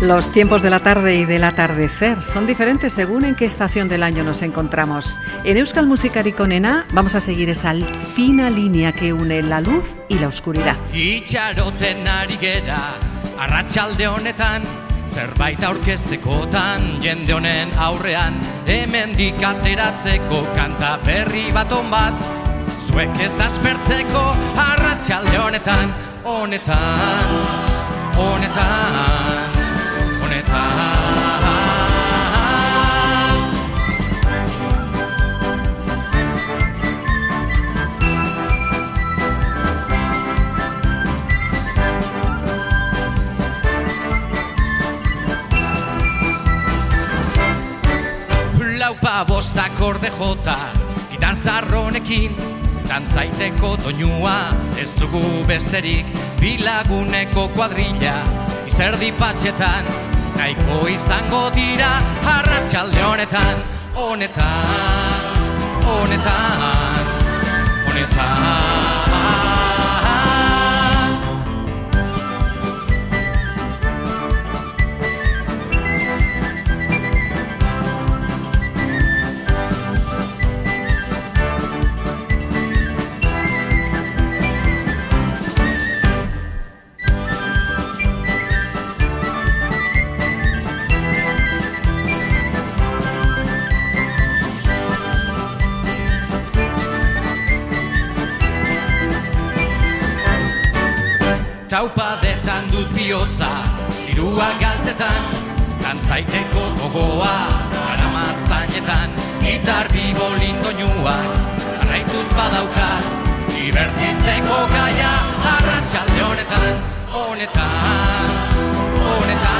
Los tiempos de la tarde y del atardecer son diferentes según en qué estación del año nos encontramos. En Euskal Musica onena, vamos a seguir esa fina línea que une la luz y la oscuridad. Itxaroten ari arratxalde honetan, zerbait aurkeztekotan, jende honen aurrean, hemen dikateratzeko kanta berri bat onbat, zuek ez aspertzeko, arratxalde honetan, honetan, honetan. bostak orde jota Gitan zarronekin zaiteko doinua Ez dugu besterik Bilaguneko kuadrilla Izerdi patxetan Naiko izango dira harratxalde honetan Honetan Honetan Honetan taupadetan dut bihotza Irua galtzetan, kantzaiteko gogoa Aramat zainetan, gitar bibo lindo nioa Jarraituz badaukat, ibertitzeko gaia Arratxalde honetan, honetan, honetan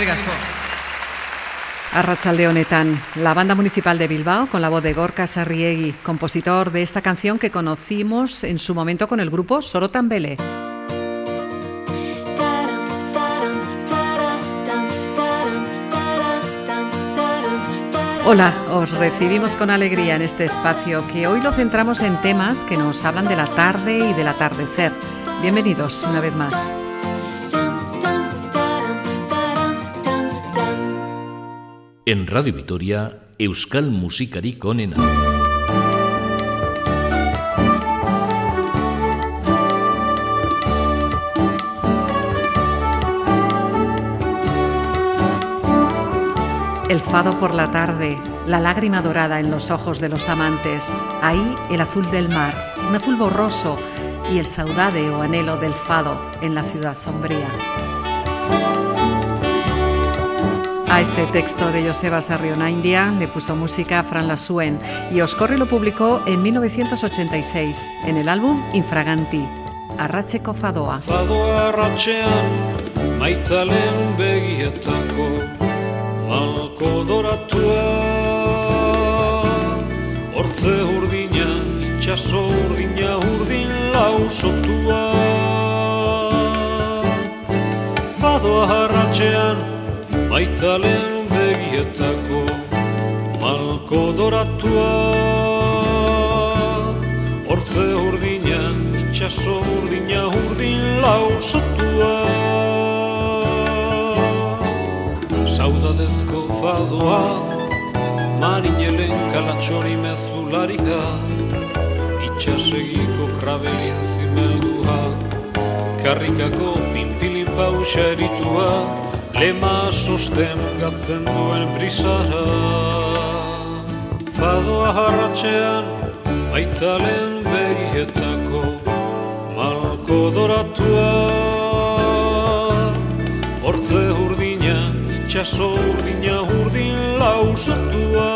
Eskerrik la banda municipal de Bilbao, con la voz de Gorka Sarriegi, compositor de esta canción que conocimos en su momento con el grupo Sorotan Hola, os recibimos con alegría en este espacio que hoy lo centramos en temas que nos hablan de la tarde y del atardecer. Bienvenidos una vez más. En Radio Vitoria, Euskal Musikari Konena. El fado por la tarde, la lágrima dorada en los ojos de los amantes, ahí el azul del mar, un azul borroso y el saudade o anhelo del fado en la ciudad sombría. A este texto de Joseba Sarriona India le puso música Fran Lasuen y Oscorri lo publicó en 1986 en el álbum Infraganti, Arracheco Fadoa. Fadoa arrachean, maitalen begietako malko doratua hortze urdina itxaso urdina urdin lausotua Fadoa arratxean maitalen begietako malko doratua hortze urdina itxaso urdina urdin lausotua saudadezko fadoa marinelen kalatxori mezularika itxasegiko krabelien zimeldua karrikako pintilin pausa eritua Lema sosten gatzen duen brisara Fadoa harratxean Aitalen behietako Malko doratua Hortze urdina Itxaso urdina urdin lausatua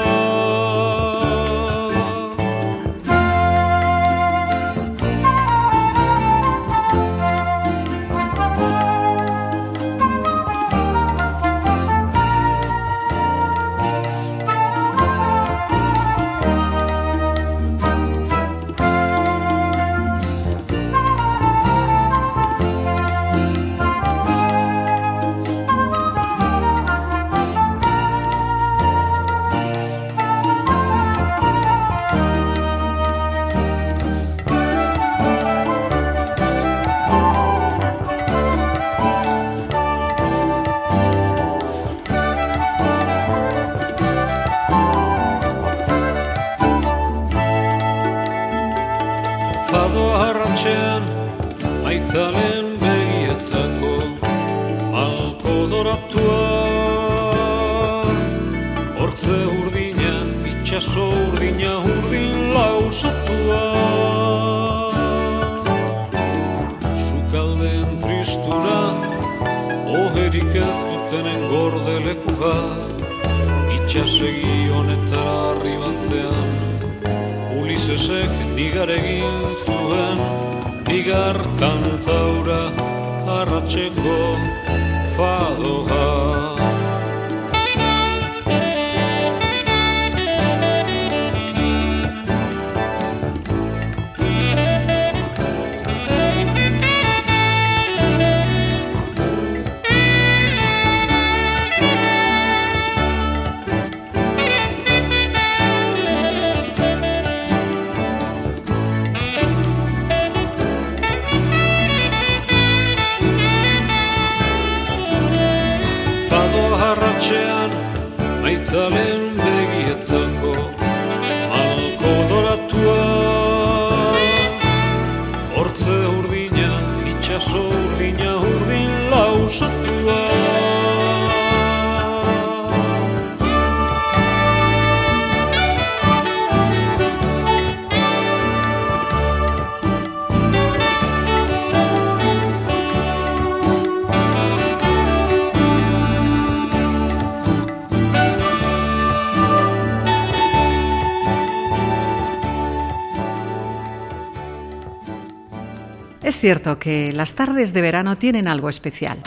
cierto que las tardes de verano tienen algo especial.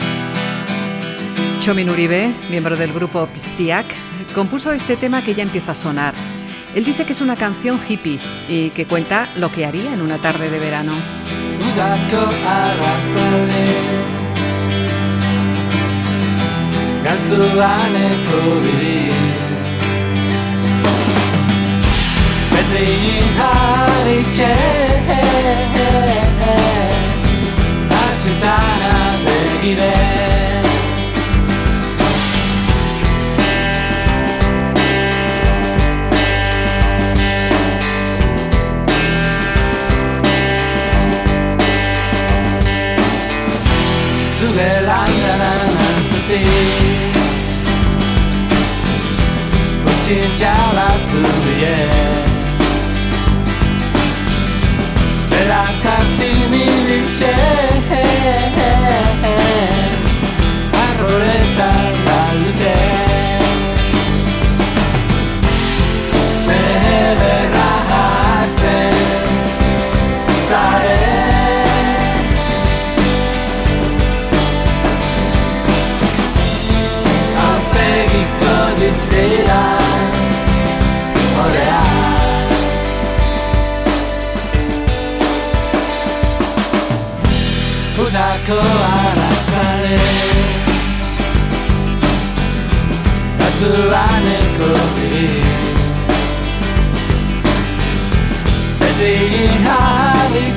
Chomin Uribe, miembro del grupo Pistiak, compuso este tema que ya empieza a sonar. Él dice que es una canción hippie y que cuenta lo que haría en una tarde de verano.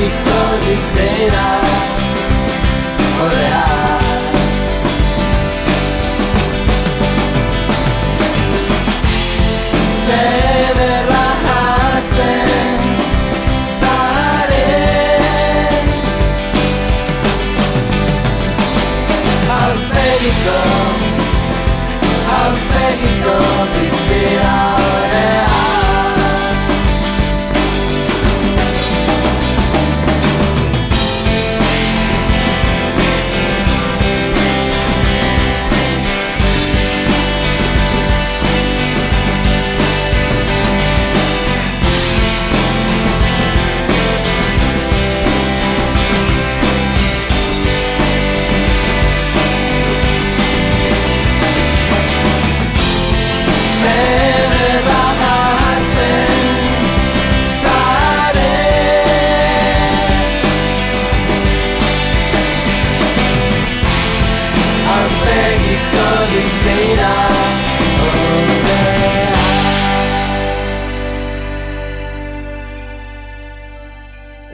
Niko izbera Horea Zederra jartzen Zaren Alperiko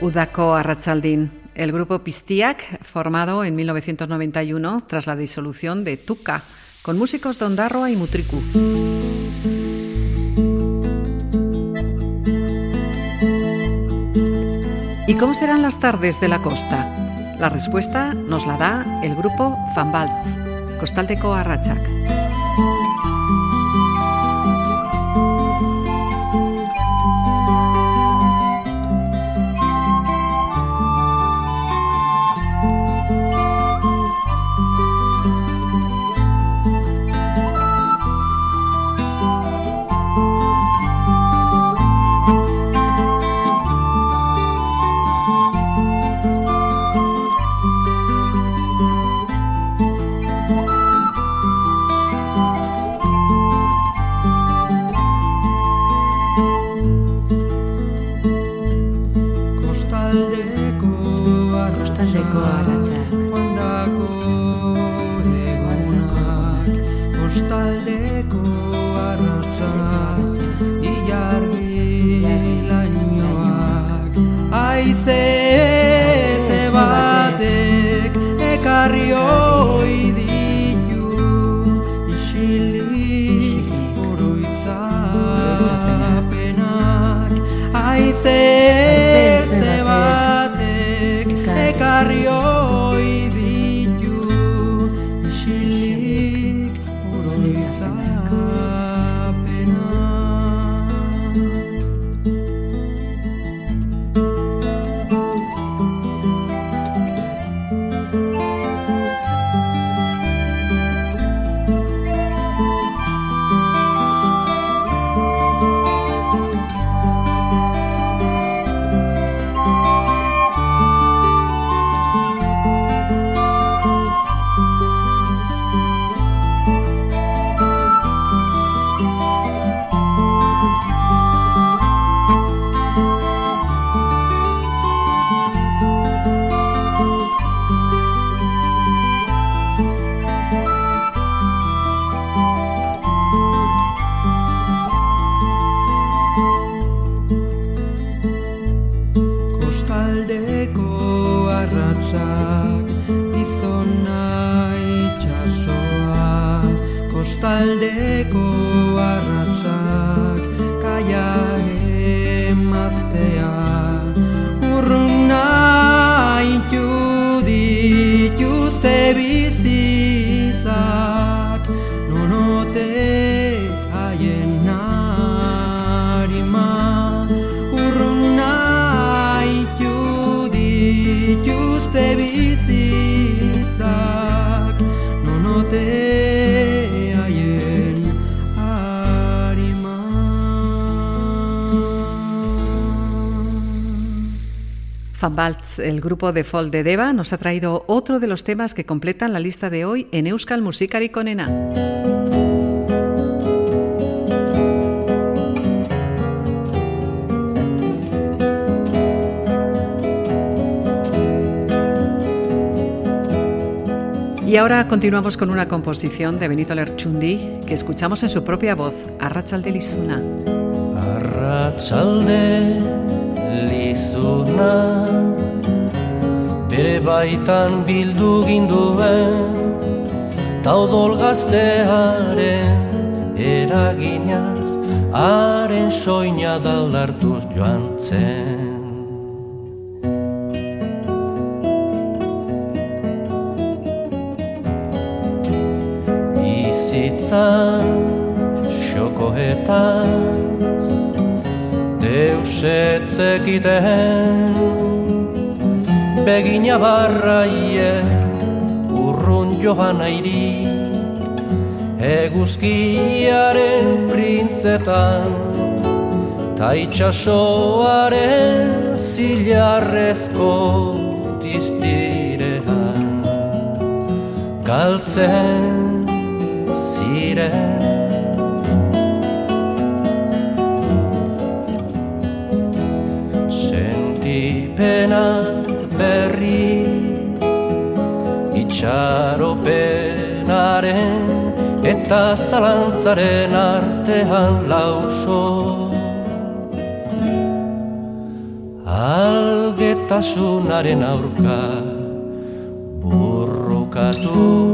Udako Arrachaldín. El grupo Pistiak, formado en 1991 tras la disolución de Tuca, con músicos de y Mutriku. ¿Y cómo serán las tardes de la costa? La respuesta nos la da el grupo Van Kostaldeko arratsak. el grupo de folk de Deva, nos ha traído otro de los temas que completan la lista de hoy en Euskal Musikari Konena. Y ahora continuamos con una composición de Benito Lerchundi que escuchamos en su propia voz, Lisuna Arrachal de Lisuna ere baitan bildu ginduen taudol gaztearen eraginaz haren soina daldartuz joan zen bizitza xoko eta begina barraie urrun johana airi eguzkiaren printzetan ta itxasoaren zilarrezko tiztirean galtzen ziren pena itxaropenaren eta zalantzaren artean lauso. Algetasunaren aurka burrukatu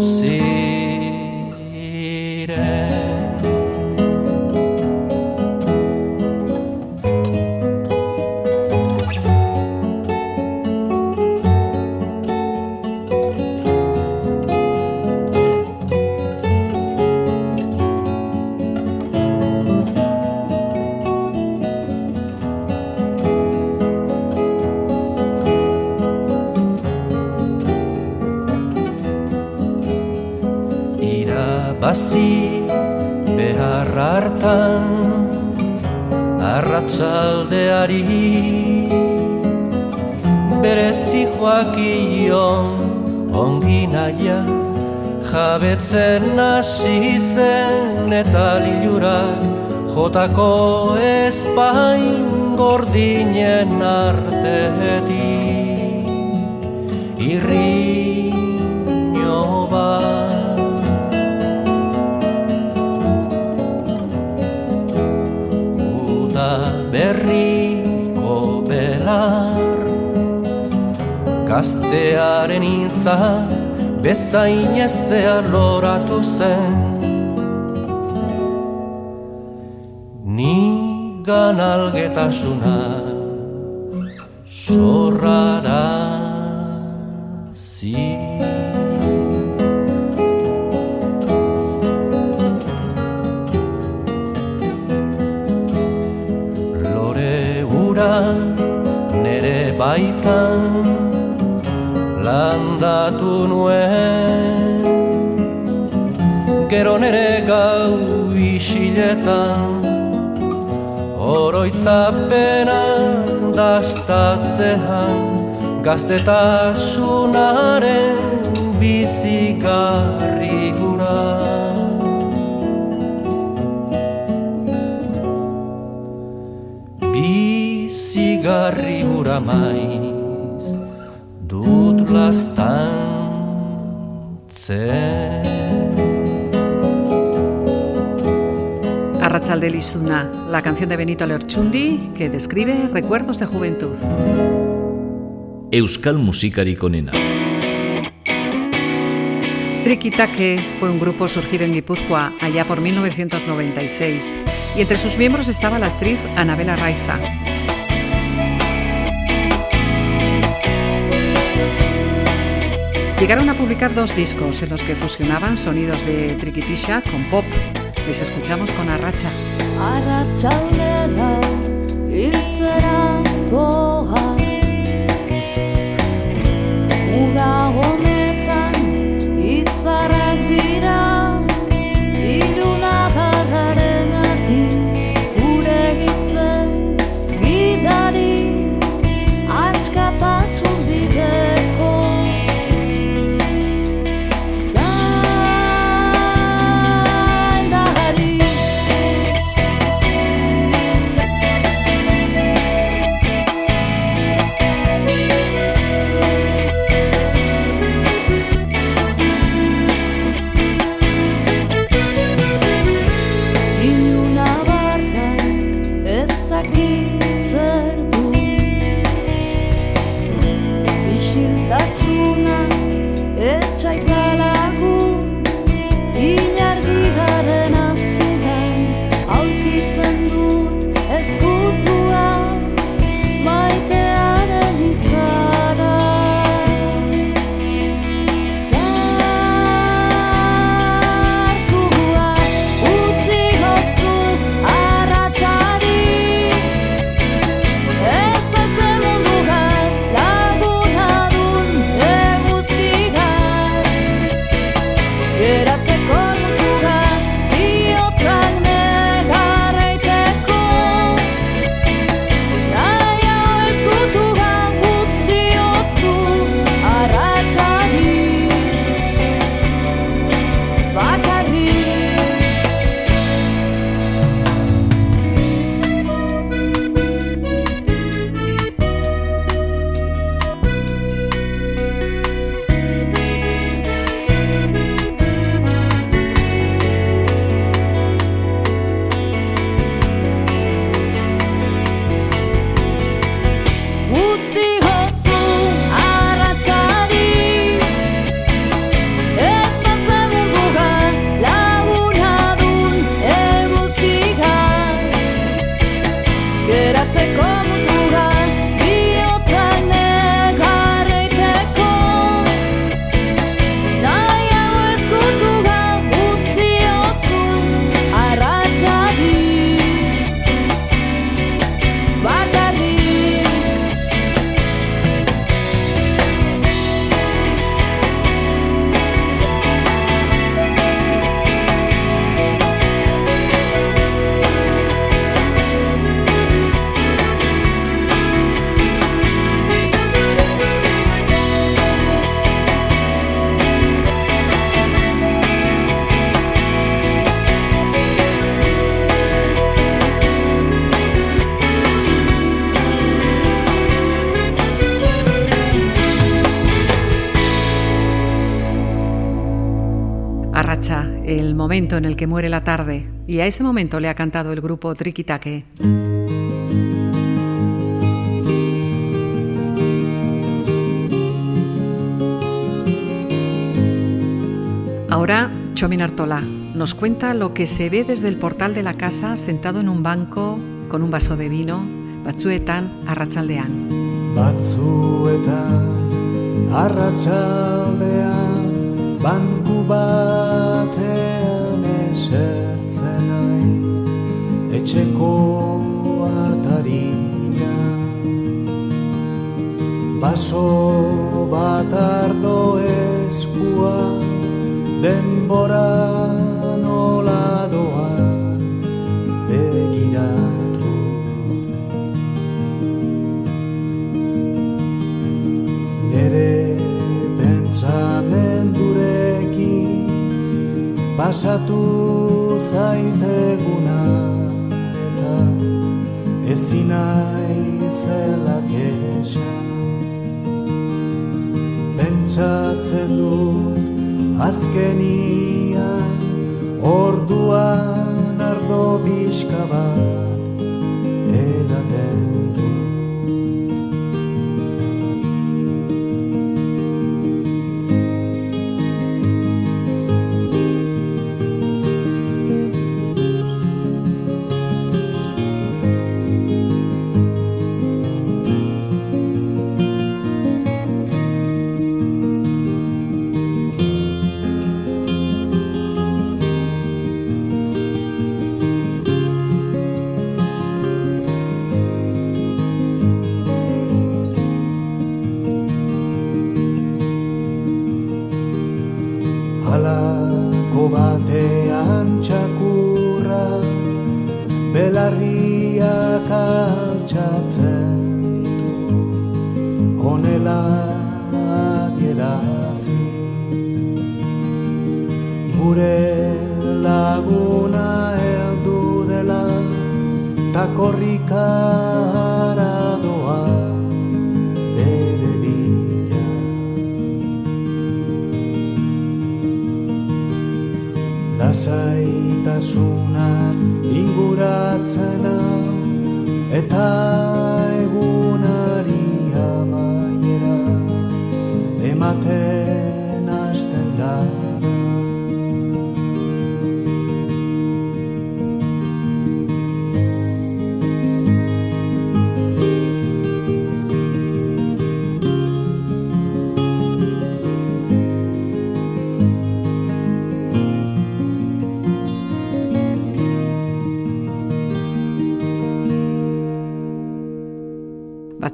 Berezi joakion Ongi naia Jabetzen nasi zen Eta lilurak Jotako ezpain Gordinen arte bizitza bezain ezzea loratu zen Ni ganalgetasunak gaztetasunaren bizigarri gura. Bizigarri gura maiz dut lastan zen. Lisuna, Lizuna, la canción de Benito Lerchundi que describe recuerdos de juventud. Euskal musikari Trikitake Trikitake fue un grupo surgido en Guipúzcoa allá por 1996 y entre sus miembros estaba la actriz Anabela Raiza. Llegaron a publicar dos discos en los que fusionaban sonidos de triquitisha con pop. Les escuchamos con Arracha. 那我们 momento en el que muere la tarde, y a ese momento le ha cantado el grupo Triquitaque. Ahora Chomin Artola nos cuenta lo que se ve desde el portal de la casa sentado en un banco con un vaso de vino, batzuetan Arrachaldean. Zerzenaiz etxeko bat ardo ezkua denboran pasatu zaiteguna eta ezina izela kesa pentsatzen dut azkenia orduan ardo bizkabat edaten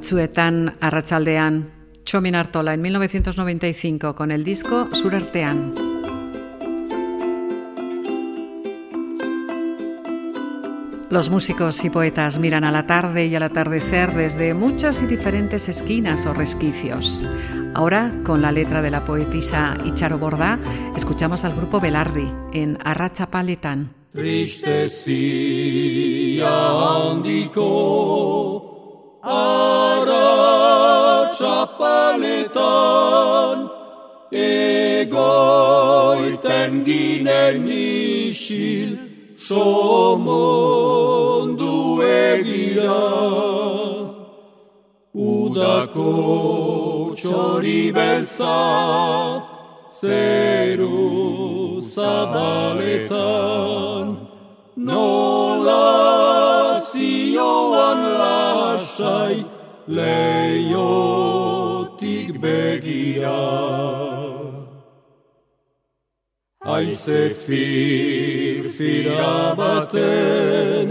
Suetan Arrachaldean, Chomin Artola en 1995 con el disco Surartean. Los músicos y poetas miran a la tarde y al atardecer desde muchas y diferentes esquinas o resquicios. Ahora, con la letra de la poetisa Icharo Bordá, escuchamos al grupo Belardi en Arracha Ara txapanetan Egoiten ginen isil Somondu egira Udako txori seru Zeru zabaletan Nola leiotik begira. Aize fir fira baten,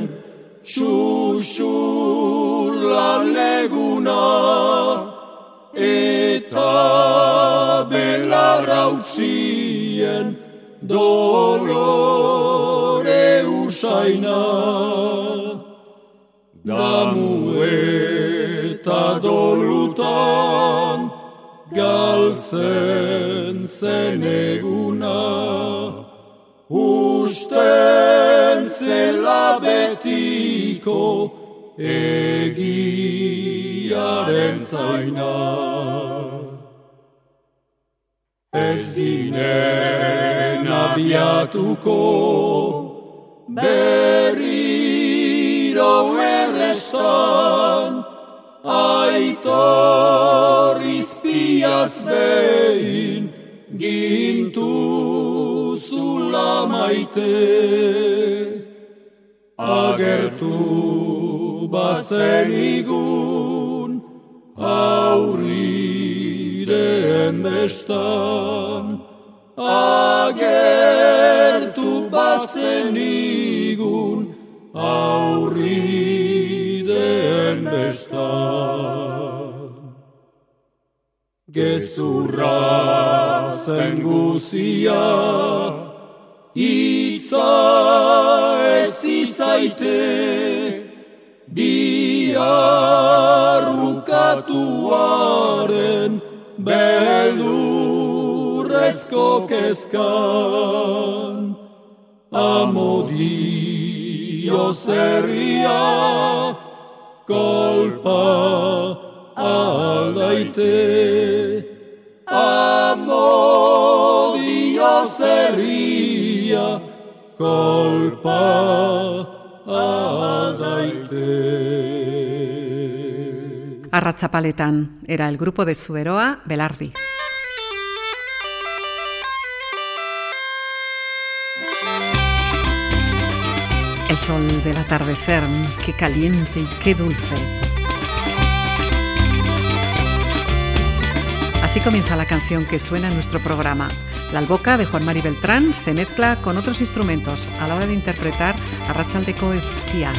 txusur laleguna, eta belarra utzien dolore usaina. Damu eta dolutan galtzen zen eguna. Usten zela egiaren zaina. Ez dinen abiatuko berriro errestan, aitor izpiaz behin gintu zula maite. Agertu basenigun igun aurriren bestan, agertu basenigun igun esta Gezurra zen guzia Itza ez izaite Biar Beldurrezko kezkan Amodio zerriak amor alaite amodio zerria kolpa alaite Arrachapaletan era el grupo de Suberoa Belardi. sol del atardecer, qué caliente y qué dulce. Así comienza la canción que suena en nuestro programa. La alboca de Juan Mari Beltrán se mezcla con otros instrumentos a la hora de interpretar a Rachel de Koevskia.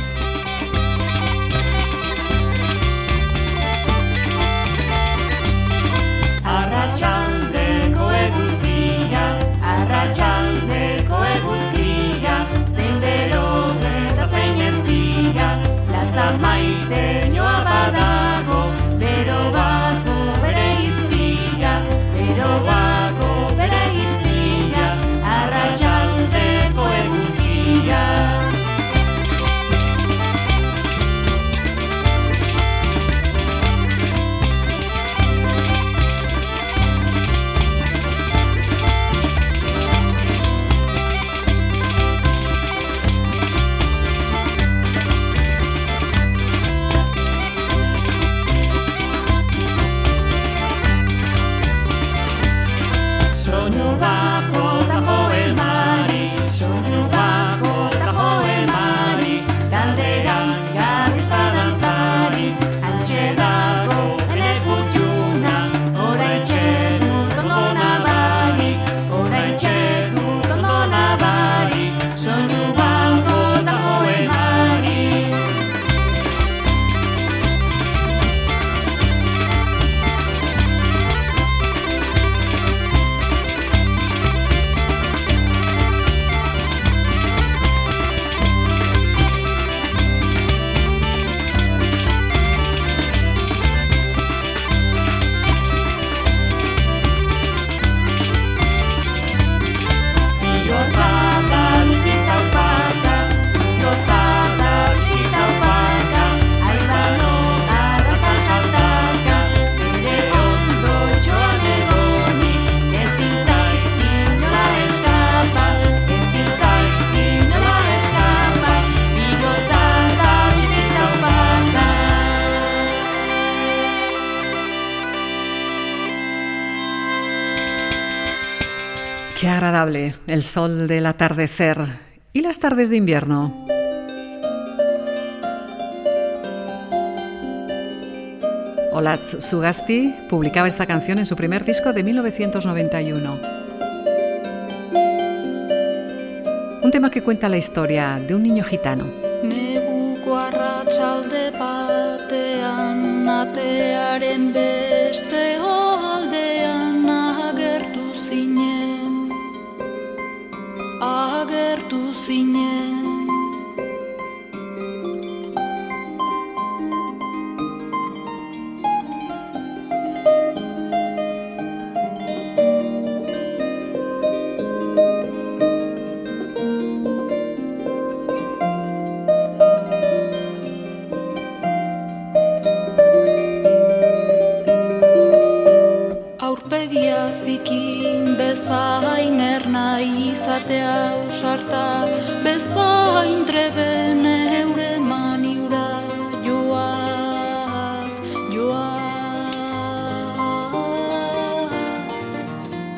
el sol del atardecer y las tardes de invierno. Olatz Sugasti publicaba esta canción en su primer disco de 1991. Un tema que cuenta la historia de un niño gitano. maitea usarta bezain treben eure maniura joaz, joaz.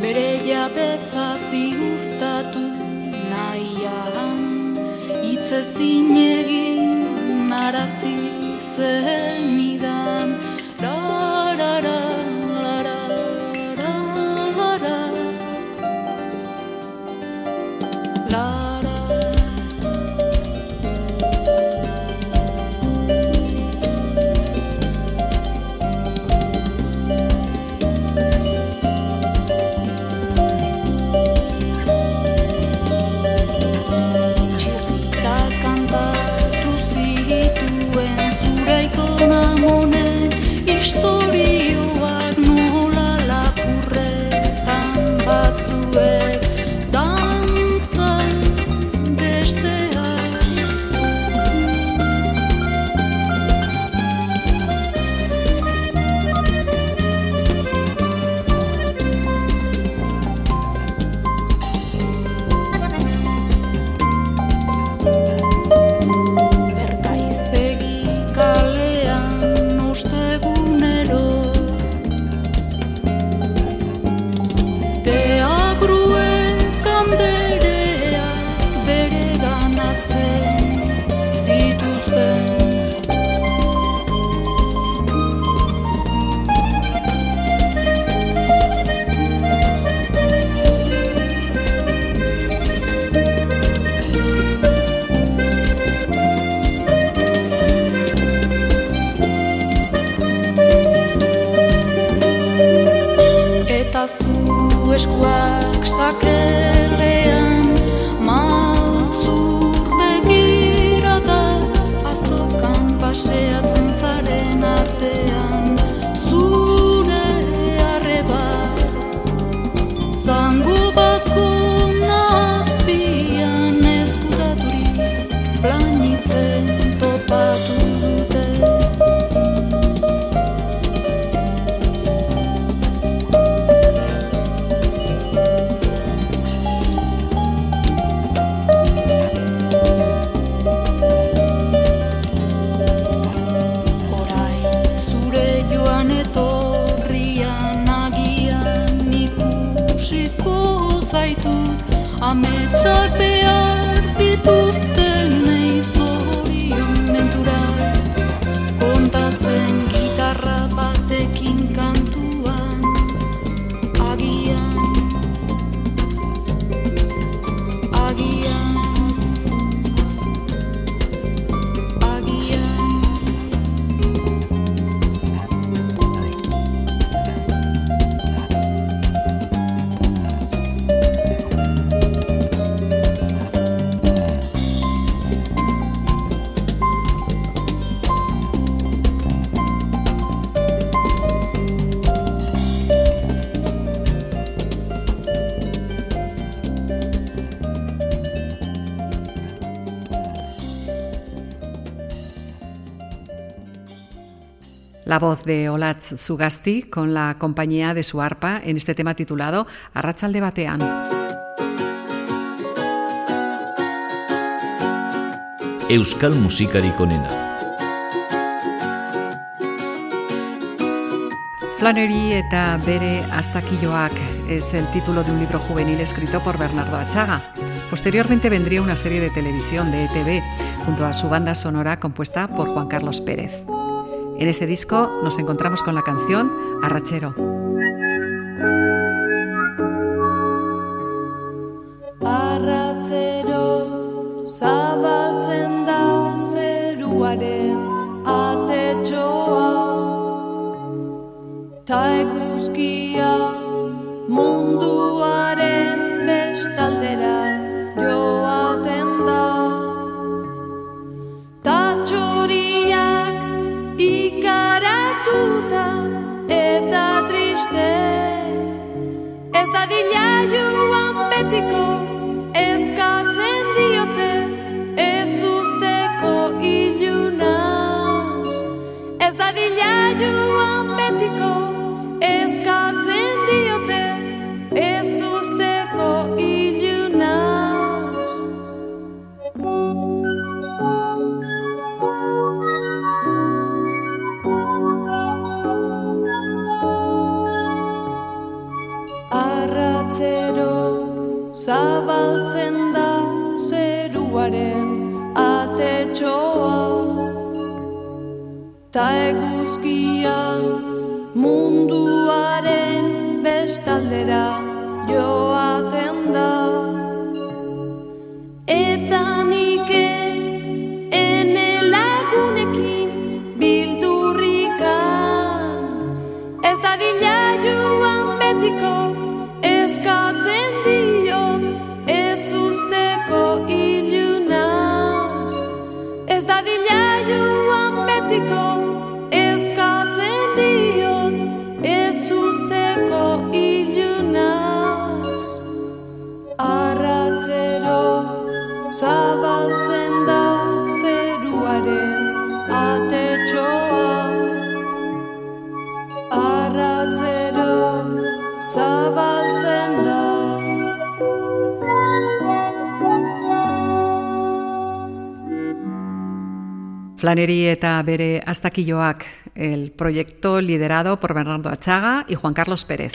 Bere jabetza ziurtatu nahian, itzezin egin arazi la voz de Olatz Sugasti con la compañía de su arpa en este tema titulado Arrachal de Batean. euskal musikari konena. Flannery eta bere astakilloak es el título de un libro juvenil escrito por Bernardo Achaga. Posteriormente vendría una serie de televisión de ETV junto a su banda sonora compuesta por Juan Carlos Pérez. En ese disco nos encontramos con la canción Arrachero. Ta eguzkia munduaren bestaldera joaten da Eta nike Flaneri eta bere aztakilloak, el proyecto liderado por Bernardo Achaga y Juan Carlos Pérez.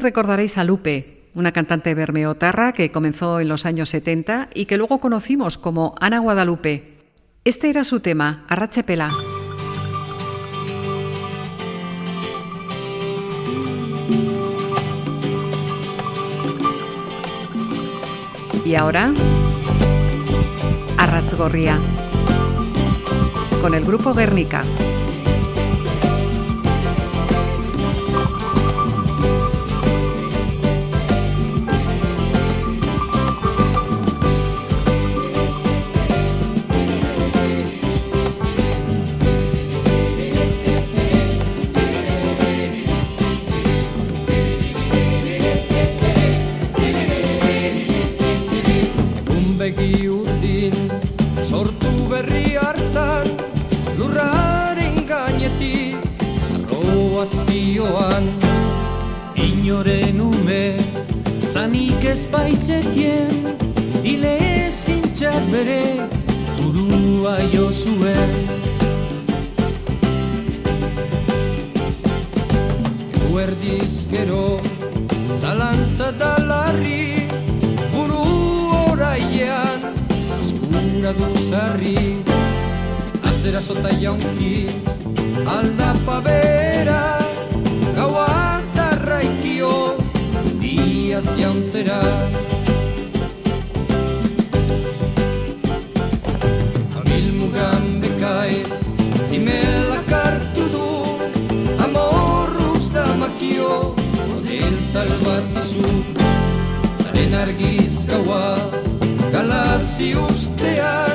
recordaréis a Lupe, una cantante bermeotarra que comenzó en los años 70 y que luego conocimos como Ana Guadalupe. Este era su tema, Arrache Y ahora, Arrachgorría, con el grupo Guernica. ustea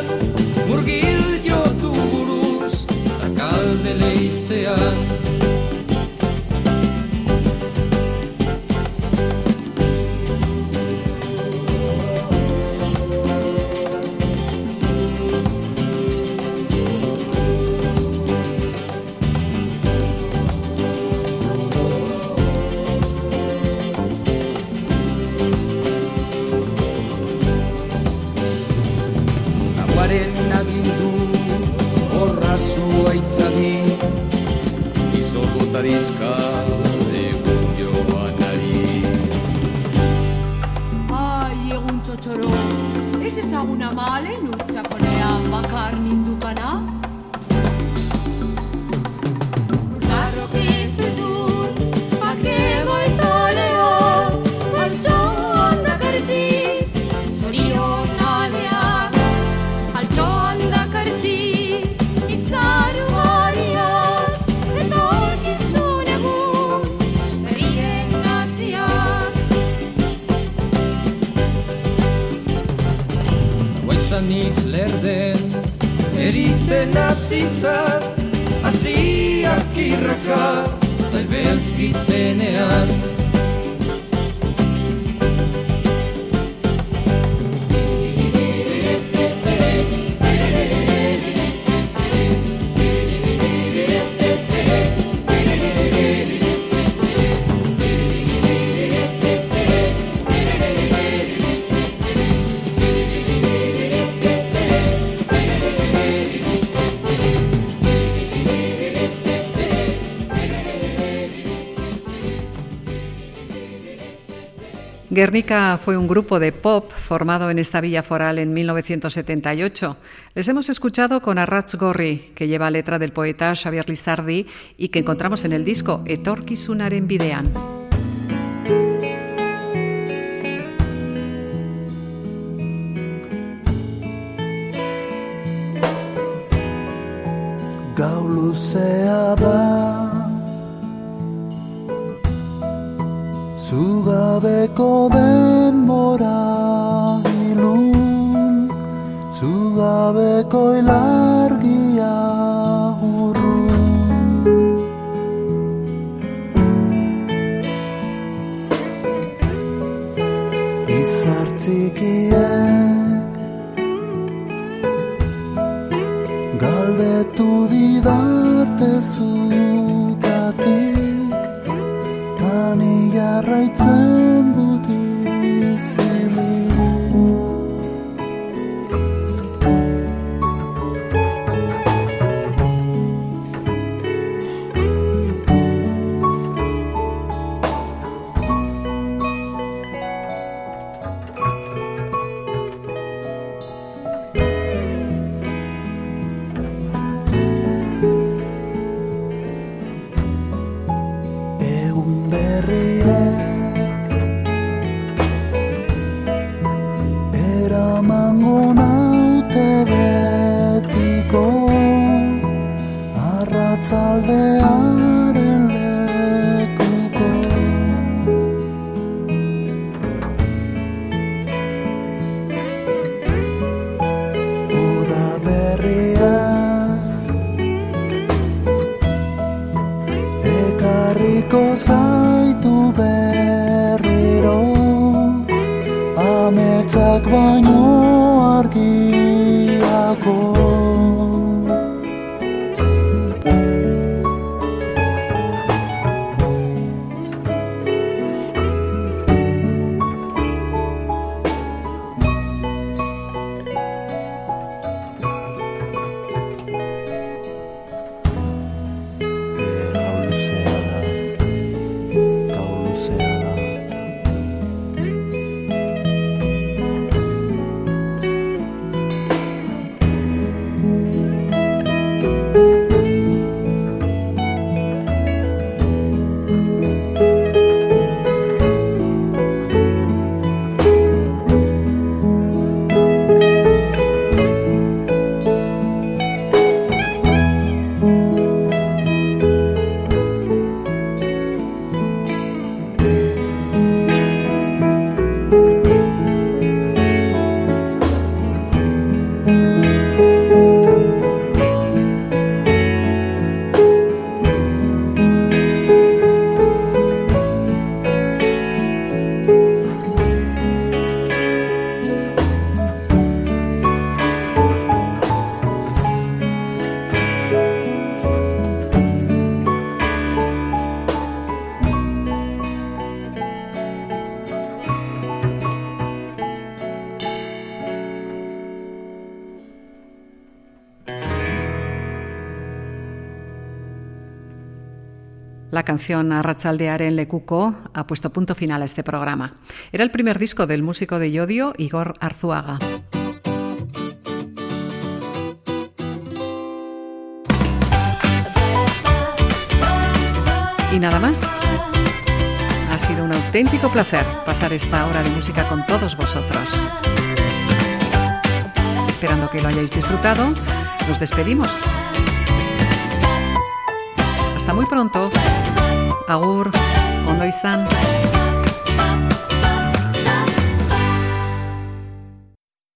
Guernica fue un grupo de pop formado en esta villa foral en 1978. Les hemos escuchado con arrats Gorri, que lleva letra del poeta Xavier Lizardi y que encontramos en el disco Etorkizunaren bidean. gau luzea Zugabeko su luz, y la La canción Le Cuco ha puesto punto final a este programa. Era el primer disco del músico de Yodio, Igor Arzuaga. Y nada más. Ha sido un auténtico placer pasar esta hora de música con todos vosotros. Esperando que lo hayáis disfrutado, nos despedimos. Hasta muy pronto. Agur, ondo izan. Bye.